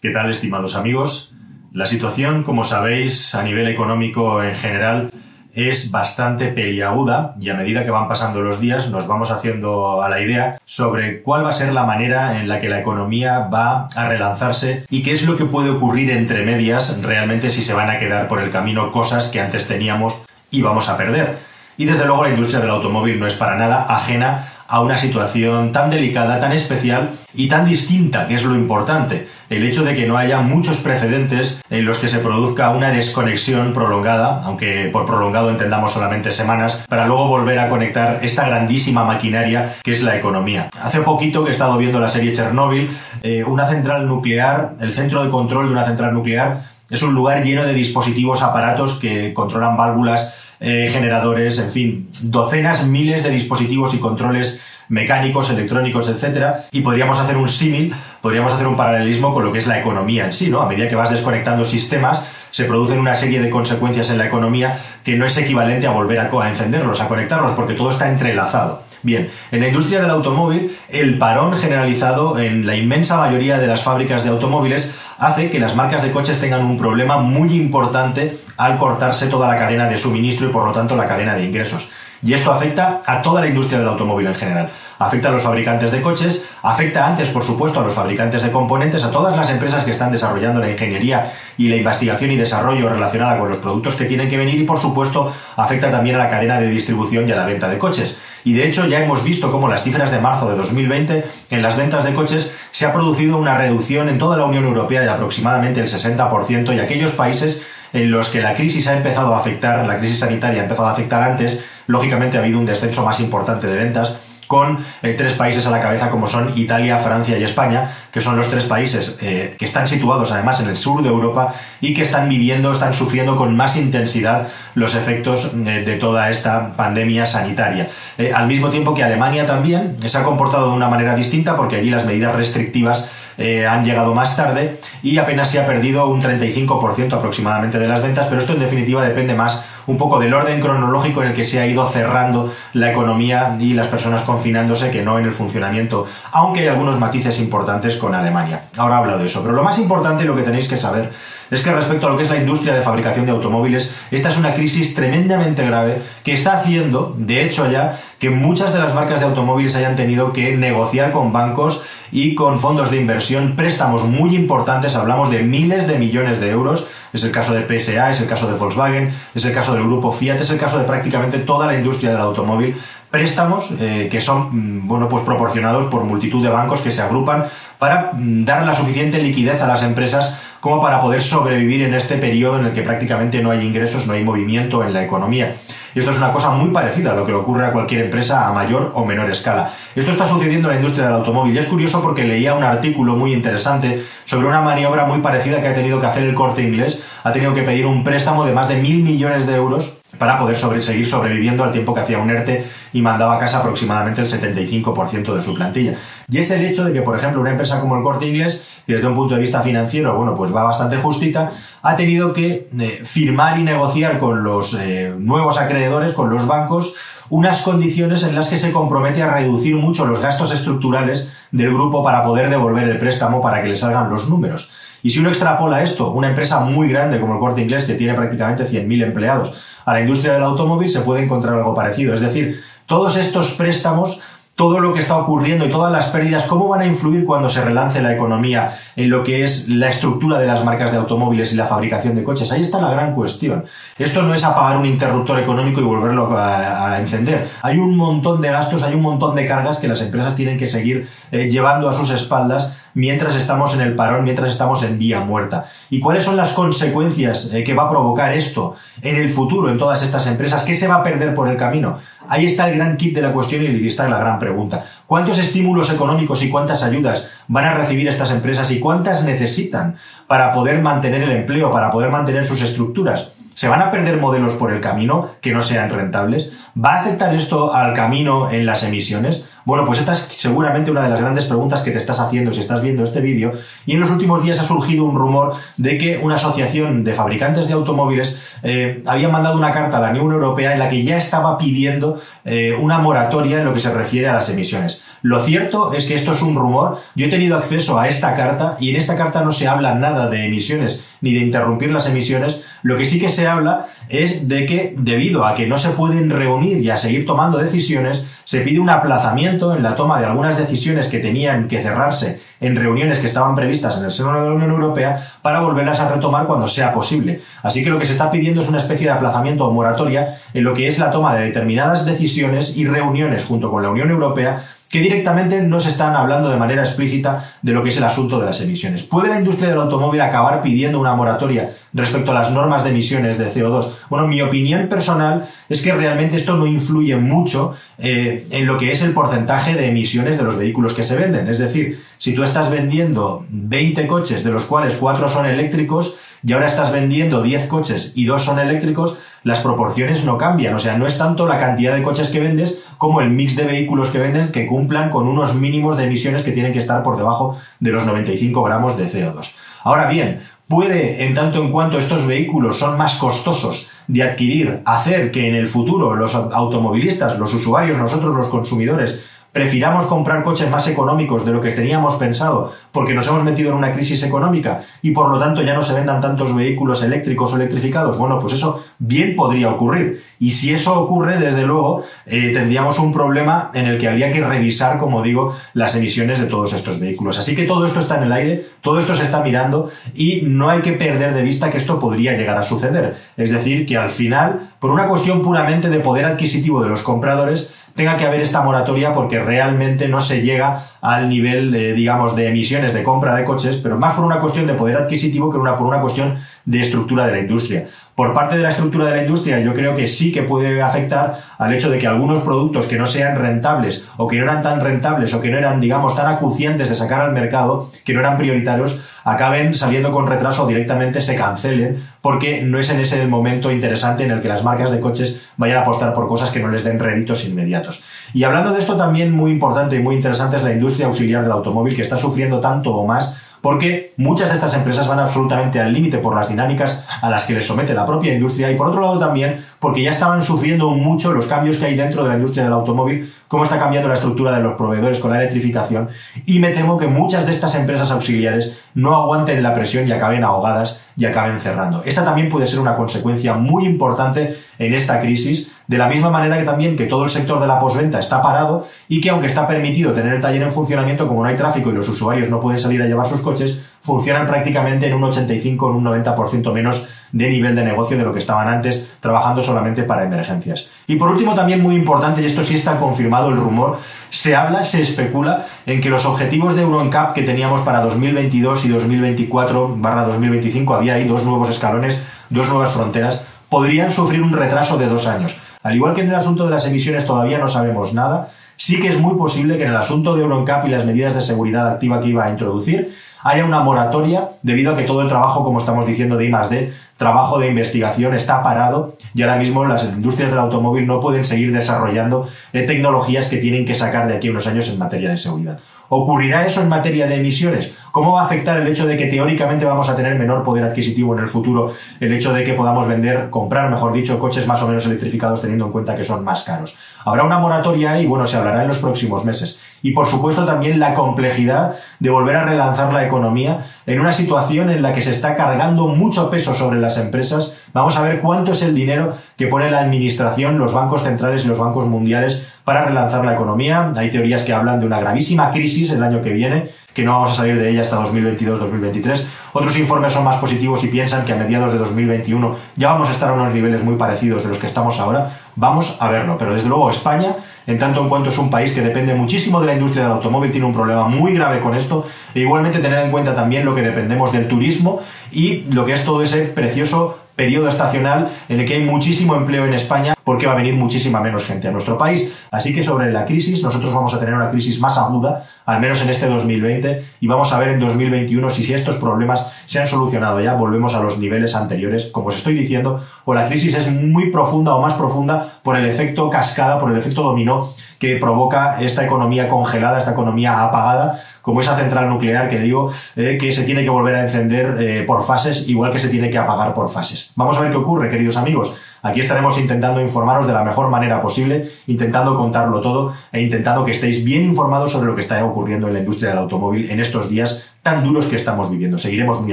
¿Qué tal, estimados amigos? La situación, como sabéis, a nivel económico en general es bastante peliaguda y a medida que van pasando los días nos vamos haciendo a la idea sobre cuál va a ser la manera en la que la economía va a relanzarse y qué es lo que puede ocurrir entre medias realmente si se van a quedar por el camino cosas que antes teníamos y vamos a perder. Y desde luego la industria del automóvil no es para nada ajena a una situación tan delicada, tan especial y tan distinta, que es lo importante. El hecho de que no haya muchos precedentes en los que se produzca una desconexión prolongada, aunque por prolongado entendamos solamente semanas, para luego volver a conectar esta grandísima maquinaria que es la economía. Hace poquito que he estado viendo la serie Chernóbil, eh, una central nuclear, el centro de control de una central nuclear, es un lugar lleno de dispositivos, aparatos que controlan válvulas, eh, generadores, en fin, docenas, miles de dispositivos y controles mecánicos, electrónicos, etcétera, y podríamos hacer un símil, podríamos hacer un paralelismo con lo que es la economía en sí, ¿no? A medida que vas desconectando sistemas, se producen una serie de consecuencias en la economía que no es equivalente a volver a encenderlos, a conectarlos, porque todo está entrelazado. Bien, en la industria del automóvil, el parón generalizado en la inmensa mayoría de las fábricas de automóviles hace que las marcas de coches tengan un problema muy importante al cortarse toda la cadena de suministro y por lo tanto la cadena de ingresos. Y esto afecta a toda la industria del automóvil en general. Afecta a los fabricantes de coches, afecta antes, por supuesto, a los fabricantes de componentes, a todas las empresas que están desarrollando la ingeniería y la investigación y desarrollo relacionada con los productos que tienen que venir y, por supuesto, afecta también a la cadena de distribución y a la venta de coches. Y de hecho ya hemos visto cómo las cifras de marzo de 2020 en las ventas de coches se ha producido una reducción en toda la Unión Europea de aproximadamente el 60% y aquellos países en los que la crisis ha empezado a afectar, la crisis sanitaria ha empezado a afectar antes, lógicamente ha habido un descenso más importante de ventas con eh, tres países a la cabeza como son Italia, Francia y España, que son los tres países eh, que están situados además en el sur de Europa y que están viviendo, están sufriendo con más intensidad los efectos eh, de toda esta pandemia sanitaria. al mismo tiempo que Alemania también se ha comportado de una manera distinta porque allí las medidas restrictivas han llegado más tarde y apenas se ha perdido un 35% aproximadamente de las ventas, pero esto en definitiva depende más un poco del orden cronológico en el que se ha ido cerrando la economía y las personas confinándose que no en el funcionamiento, aunque hay algunos matices importantes con Alemania. Ahora hablo de eso, pero lo más importante, lo que tenéis que saber, es que respecto a lo que es la industria de fabricación de automóviles, esta es una crisis tremendamente grave que está haciendo, de hecho ya, que muchas de las marcas de automóviles hayan tenido que negociar con bancos y con fondos de inversión préstamos muy importantes, hablamos de miles de millones de euros, es el caso de PSA, es el caso de Volkswagen, es el caso del grupo Fiat, es el caso de prácticamente toda la industria del automóvil, préstamos eh, que son mm, bueno, pues proporcionados por multitud de bancos que se agrupan para mm, dar la suficiente liquidez a las empresas como para poder sobrevivir en este periodo en el que prácticamente no hay ingresos, no hay movimiento en la economía. Y esto es una cosa muy parecida a lo que le ocurre a cualquier empresa a mayor o menor escala. Esto está sucediendo en la industria del automóvil y es curioso porque leía un artículo muy interesante sobre una maniobra muy parecida que ha tenido que hacer el corte inglés. Ha tenido que pedir un préstamo de más de mil millones de euros para poder seguir sobreviviendo al tiempo que hacía un ERTE y mandaba a casa aproximadamente el 75% de su plantilla. Y es el hecho de que, por ejemplo, una empresa como el Corte Inglés, desde un punto de vista financiero, bueno, pues va bastante justita, ha tenido que eh, firmar y negociar con los eh, nuevos acreedores, con los bancos, unas condiciones en las que se compromete a reducir mucho los gastos estructurales del grupo para poder devolver el préstamo para que le salgan los números. Y si uno extrapola esto, una empresa muy grande como el Corte Inglés, que tiene prácticamente 100.000 empleados, a la industria del automóvil, se puede encontrar algo parecido. Es decir, todos estos préstamos todo lo que está ocurriendo y todas las pérdidas, cómo van a influir cuando se relance la economía en lo que es la estructura de las marcas de automóviles y la fabricación de coches. Ahí está la gran cuestión. Esto no es apagar un interruptor económico y volverlo a, encender. Hay un montón de gastos, hay un montón de cargas que las empresas tienen que seguir eh, llevando a sus espaldas mientras estamos en el parón, mientras estamos en vía muerta. ¿Y cuáles son las consecuencias eh, que va a provocar esto en el futuro en todas estas empresas? ¿Qué se va a perder por el camino? Ahí está el gran kit de la cuestión y está la gran pregunta. ¿Cuántos estímulos económicos y cuántas ayudas van a recibir estas empresas y cuántas necesitan para poder mantener el empleo, para poder mantener sus estructuras? ¿Se van a perder modelos por el camino que no sean rentables? ¿Va a afectar esto al camino en las emisiones? Bueno, pues esta es seguramente una de las grandes preguntas que te estás haciendo si estás viendo este vídeo. Y en los últimos días ha surgido un rumor de que una asociación de fabricantes de automóviles eh, había mandado una carta a la Unión Europea en la que ya estaba pidiendo eh, una moratoria en lo que se refiere a las emisiones. Lo cierto es que esto es un rumor. Yo he tenido acceso a esta carta y en esta carta no se habla nada de emisiones ni de interrumpir las emisiones. Lo que sí que se habla es de que debido a que no se pueden reunir y a seguir tomando decisiones, se pide un aplazamiento en la toma de algunas decisiones que tenían que cerrarse en reuniones que estaban previstas en el seno de la Unión Europea para volverlas a retomar cuando sea posible. Así que lo que se está pidiendo es una especie de aplazamiento o moratoria en lo que es la toma de determinadas decisiones y reuniones junto con la Unión Europea que directamente no se están hablando de manera explícita de lo que es el asunto de las emisiones. ¿Puede la industria del automóvil acabar pidiendo una moratoria respecto a las normas de emisiones de CO2? Bueno, mi opinión personal es que realmente esto no influye mucho eh, en lo que es el porcentaje de emisiones de los vehículos que se venden. Es decir, si tú estás vendiendo 20 coches, de los cuales 4 son eléctricos, y ahora estás vendiendo 10 coches y 2 son eléctricos, las proporciones no cambian. O sea, no es tanto la cantidad de coches que vendes como el mix de vehículos que vendes que cumplan con unos mínimos de emisiones que tienen que estar por debajo de los 95 gramos de CO2. Ahora bien, puede, en tanto en cuanto estos vehículos son más costosos de adquirir, hacer que en el futuro los automovilistas, los usuarios, nosotros los consumidores, prefiramos comprar coches más económicos de lo que teníamos pensado porque nos hemos metido en una crisis económica y por lo tanto ya no se vendan tantos vehículos eléctricos o electrificados, bueno, pues eso bien podría ocurrir. Y si eso ocurre, desde luego, eh, tendríamos un problema en el que habría que revisar, como digo, las emisiones de todos estos vehículos. Así que todo esto está en el aire, todo esto se está mirando y no hay que perder de vista que esto podría llegar a suceder. Es decir, que al final, por una cuestión puramente de poder adquisitivo de los compradores, tenga que haber esta moratoria porque realmente no se llega al nivel, digamos, de emisiones de compra de coches, pero más por una cuestión de poder adquisitivo que una, por una cuestión de estructura de la industria. Por parte de la estructura de la industria, yo creo que sí que puede afectar al hecho de que algunos productos que no sean rentables o que no eran tan rentables o que no eran, digamos, tan acuciantes de sacar al mercado, que no eran prioritarios, acaben saliendo con retraso o directamente se cancelen porque no es en ese momento interesante en el que las marcas de coches vayan a apostar por cosas que no les den réditos inmediatos. Y hablando de esto también muy importante y muy interesante es la industria auxiliar del automóvil que está sufriendo tanto o más porque muchas de estas empresas van absolutamente al límite por las dinámicas a las que les somete la propia industria y por otro lado también porque ya estaban sufriendo mucho los cambios que hay dentro de la industria del automóvil, cómo está cambiando la estructura de los proveedores con la electrificación y me temo que muchas de estas empresas auxiliares no aguanten la presión y acaben ahogadas y acaben cerrando. Esta también puede ser una consecuencia muy importante en esta crisis, de la misma manera que también que todo el sector de la posventa está parado y que aunque está permitido tener el taller en funcionamiento, como no hay tráfico y los usuarios no pueden salir a llevar sus coches, funcionan prácticamente en un 85 en un 90% menos de nivel de negocio de lo que estaban antes trabajando solamente para emergencias. Y por último, también muy importante, y esto sí está confirmado el rumor, se habla, se especula en que los objetivos de EuroNCAP que teníamos para 2022 y 2024 barra 2025, había ahí dos nuevos escalones, dos nuevas fronteras, podrían sufrir un retraso de dos años. Al igual que en el asunto de las emisiones todavía no sabemos nada, sí que es muy posible que en el asunto de EuroNCAP y las medidas de seguridad activa que iba a introducir, haya una moratoria debido a que todo el trabajo, como estamos diciendo, de I+D, trabajo de investigación está parado y ahora mismo las industrias del automóvil no pueden seguir desarrollando eh, tecnologías que tienen que sacar de aquí unos años en materia de seguridad. ¿Ocurrirá eso en materia de emisiones? ¿Cómo va a afectar el hecho de que teóricamente vamos a tener menor poder adquisitivo en el futuro? El hecho de que podamos vender, comprar, mejor dicho, coches más o menos electrificados teniendo en cuenta que son más caros. Habrá una moratoria y bueno, se hablará en los próximos meses. Y por supuesto también la complejidad de volver a relanzar la economía en una situación en la que se está cargando mucho peso sobre las empresas. Vamos a ver cuánto es el dinero que pone la administración, los bancos centrales y los bancos mundiales para relanzar la economía. Hay teorías que hablan de una gravísima crisis el año que viene, que no vamos a salir de ella hasta 2022-2023. Otros informes son más positivos y piensan que a mediados de 2021 ya vamos a estar a unos niveles muy parecidos de los que estamos ahora. Vamos a verlo, pero desde luego España, en tanto en cuanto es un país que depende muchísimo de la industria del automóvil, tiene un problema muy grave con esto. E igualmente tener en cuenta también lo que dependemos del turismo y lo que es todo ese precioso periodo estacional en el que hay muchísimo empleo en España porque va a venir muchísima menos gente a nuestro país. Así que sobre la crisis, nosotros vamos a tener una crisis más aguda, al menos en este 2020, y vamos a ver en 2021 si, si estos problemas se han solucionado ya, volvemos a los niveles anteriores, como os estoy diciendo, o la crisis es muy profunda o más profunda por el efecto cascada, por el efecto dominó que provoca esta economía congelada, esta economía apagada, como esa central nuclear que digo, eh, que se tiene que volver a encender eh, por fases, igual que se tiene que apagar por fases. Vamos a ver qué ocurre, queridos amigos. Aquí estaremos intentando informaros de la mejor manera posible, intentando contarlo todo e intentando que estéis bien informados sobre lo que está ocurriendo en la industria del automóvil en estos días tan duros que estamos viviendo. Seguiremos muy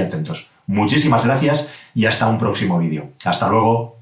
atentos. Muchísimas gracias y hasta un próximo vídeo. Hasta luego.